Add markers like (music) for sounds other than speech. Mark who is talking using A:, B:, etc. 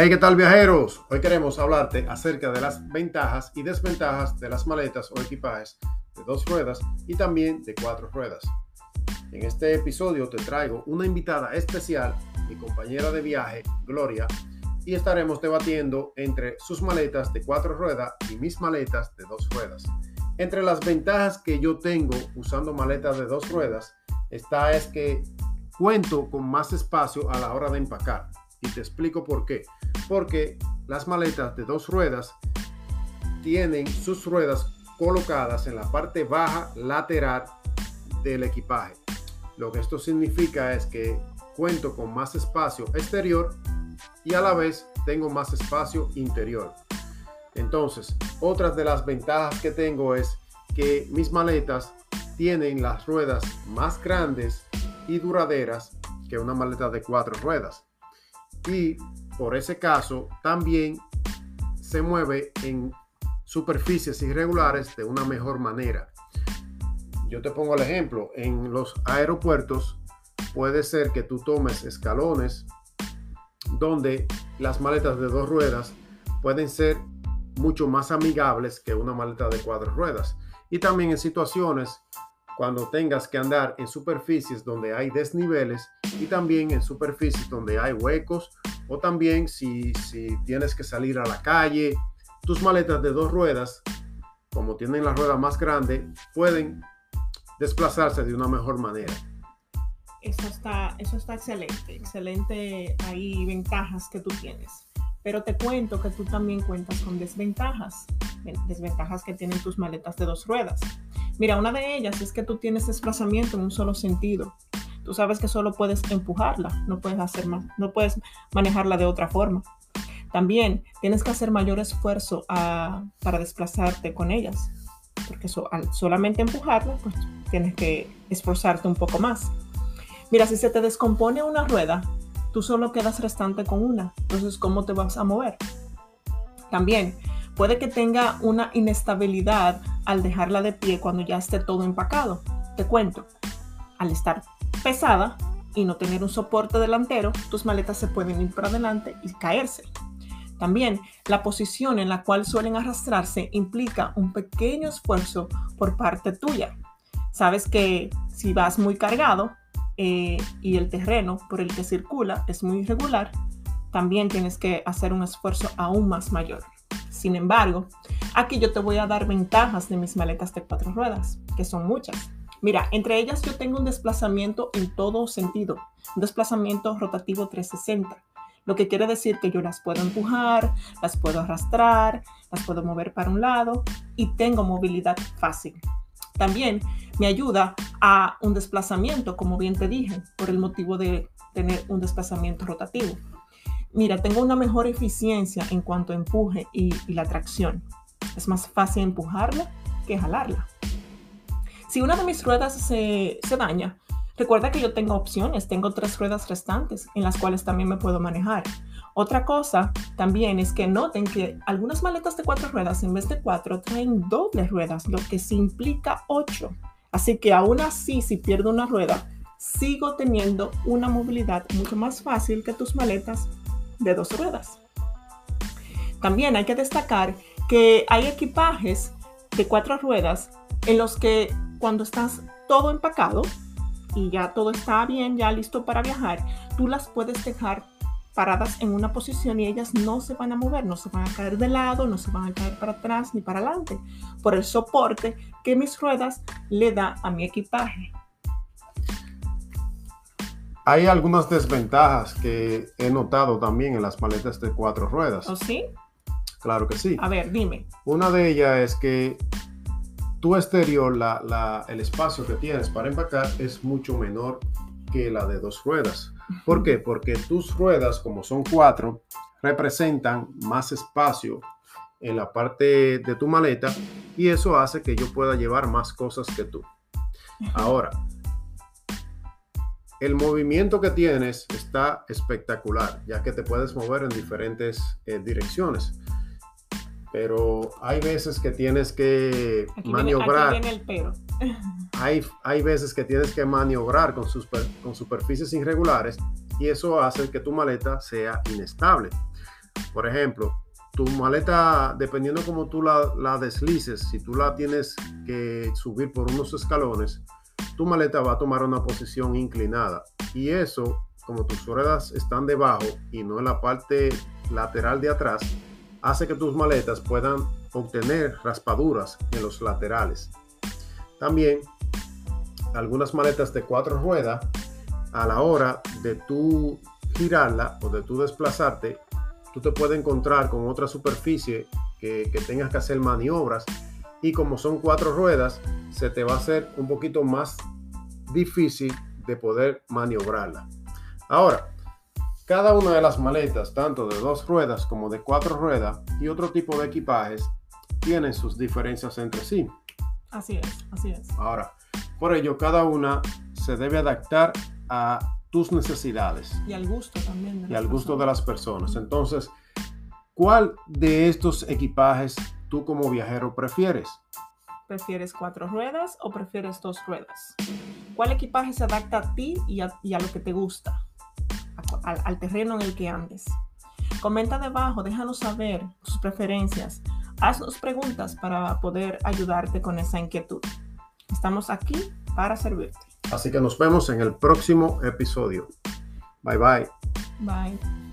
A: Hey, ¿qué tal viajeros? Hoy queremos hablarte acerca de las ventajas y desventajas de las maletas o equipajes de dos ruedas y también de cuatro ruedas. En este episodio te traigo una invitada especial, mi compañera de viaje, Gloria, y estaremos debatiendo entre sus maletas de cuatro ruedas y mis maletas de dos ruedas. Entre las ventajas que yo tengo usando maletas de dos ruedas está es que cuento con más espacio a la hora de empacar. Y te explico por qué porque las maletas de dos ruedas tienen sus ruedas colocadas en la parte baja lateral del equipaje. Lo que esto significa es que cuento con más espacio exterior y a la vez tengo más espacio interior. Entonces, otra de las ventajas que tengo es que mis maletas tienen las ruedas más grandes y duraderas que una maleta de cuatro ruedas. Y por ese caso, también se mueve en superficies irregulares de una mejor manera. Yo te pongo el ejemplo, en los aeropuertos puede ser que tú tomes escalones donde las maletas de dos ruedas pueden ser mucho más amigables que una maleta de cuatro ruedas. Y también en situaciones cuando tengas que andar en superficies donde hay desniveles y también en superficies donde hay huecos o también si, si tienes que salir a la calle, tus maletas de dos ruedas, como tienen la rueda más grande, pueden desplazarse de una mejor manera.
B: Eso está, eso está excelente, excelente hay ventajas que tú tienes. Pero te cuento que tú también cuentas con desventajas, desventajas que tienen tus maletas de dos ruedas. Mira, una de ellas es que tú tienes desplazamiento en un solo sentido. Tú sabes que solo puedes empujarla, no puedes hacer más, no puedes manejarla de otra forma. También tienes que hacer mayor esfuerzo ah, para desplazarte con ellas, porque al solamente empujarla, pues tienes que esforzarte un poco más. Mira, si se te descompone una rueda, tú solo quedas restante con una. Entonces, ¿cómo te vas a mover? También puede que tenga una inestabilidad al dejarla de pie cuando ya esté todo empacado. Te cuento, al estar pesada y no tener un soporte delantero, tus maletas se pueden ir para adelante y caerse. También la posición en la cual suelen arrastrarse implica un pequeño esfuerzo por parte tuya. Sabes que si vas muy cargado eh, y el terreno por el que circula es muy irregular, también tienes que hacer un esfuerzo aún más mayor. Sin embargo, aquí yo te voy a dar ventajas de mis maletas de cuatro ruedas, que son muchas. Mira, entre ellas yo tengo un desplazamiento en todo sentido, un desplazamiento rotativo 360, lo que quiere decir que yo las puedo empujar, las puedo arrastrar, las puedo mover para un lado y tengo movilidad fácil. También me ayuda a un desplazamiento, como bien te dije, por el motivo de tener un desplazamiento rotativo mira, tengo una mejor eficiencia en cuanto a empuje y, la tracción. Es más fácil empujarla que jalarla. Si una de mis ruedas se, se daña, recuerda que yo tengo opciones, tengo tres ruedas restantes en las cuales también me puedo manejar. Otra cosa también es que noten que algunas maletas de cuatro ruedas en vez de cuatro traen doble ruedas, lo que implica ocho. Así que aún así, si pierdo una rueda, sigo teniendo una movilidad mucho más fácil que tus maletas de dos ruedas. También hay que destacar que hay equipajes de cuatro ruedas en los que cuando estás todo empacado y ya todo está bien, ya listo para viajar, tú las puedes dejar paradas en una posición y ellas no se van a mover, no se van a caer de lado, no se van a caer para atrás ni para adelante, por el soporte que mis ruedas le da a mi equipaje.
A: Hay algunas desventajas que he notado también en las maletas de cuatro ruedas.
B: ¿O sí?
A: Claro que sí.
B: A ver, dime.
A: Una de ellas es que tu exterior, el espacio que tienes para empacar es mucho menor que la de dos ruedas. ¿Por qué? Porque tus ruedas, como son cuatro, representan más espacio en la parte de tu maleta y eso hace que yo pueda llevar más cosas que tú. Ahora, el movimiento que tienes está espectacular, ya que te puedes mover en diferentes eh, direcciones. Pero hay veces que tienes que maniobrar.
B: el pero. (laughs)
A: hay, hay veces que tienes que maniobrar con, sus, con superficies irregulares y eso hace que tu maleta sea inestable. Por ejemplo, tu maleta, dependiendo como tú la, la deslices, si tú la tienes que subir por unos escalones, tu maleta va a tomar una posición inclinada. Y eso, como tus ruedas están debajo y no en la parte lateral de atrás, hace que tus maletas puedan obtener raspaduras en los laterales. También algunas maletas de cuatro ruedas, a la hora de tú girarla o de tú desplazarte, tú te puedes encontrar con otra superficie que, tengas que hacer maniobras y como son cuatro ruedas, se te va a hacer un poquito más difícil de poder maniobrarla. Ahora, cada una de las maletas, tanto de dos ruedas como de cuatro ruedas y otro tipo de equipajes, tienen sus diferencias entre sí.
B: Así es, así es.
A: Ahora, por ello, cada una se debe adaptar a tus necesidades.
B: Y al gusto también.
A: y al gusto de las personas. Entonces, ¿cuál de estos equipajes tú como viajero prefieres?
B: ¿Prefieres cuatro ruedas o prefieres dos ruedas? ¿Cuál equipaje se adapta a ti y a, y a lo que te gusta? Al, al terreno en el que andes. Comenta debajo, déjanos saber tus preferencias. Haznos preguntas para poder ayudarte con esa inquietud. Estamos aquí para servirte.
A: Así que nos vemos en el próximo episodio. Bye bye.
B: Bye.